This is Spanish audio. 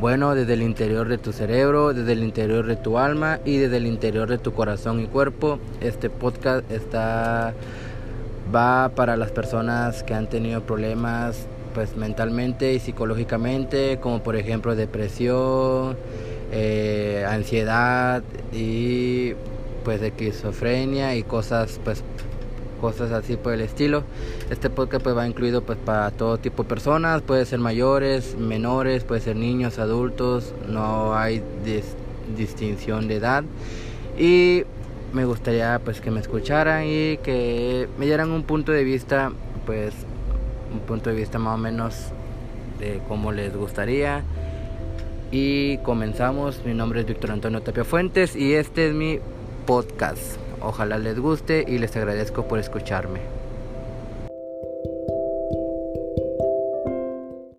bueno desde el interior de tu cerebro, desde el interior de tu alma y desde el interior de tu corazón y cuerpo. Este podcast está va para las personas que han tenido problemas pues mentalmente y psicológicamente, como por ejemplo depresión, eh, ansiedad y pues esquizofrenia y cosas pues cosas así por el estilo. Este podcast pues va incluido pues para todo tipo de personas, puede ser mayores, menores, puede ser niños, adultos, no hay distinción de edad. Y me gustaría pues que me escucharan y que me dieran un punto de vista pues un punto de vista más o menos de cómo les gustaría. Y comenzamos. Mi nombre es Víctor Antonio Tapia Fuentes y este es mi podcast Ojalá les guste y les agradezco por escucharme.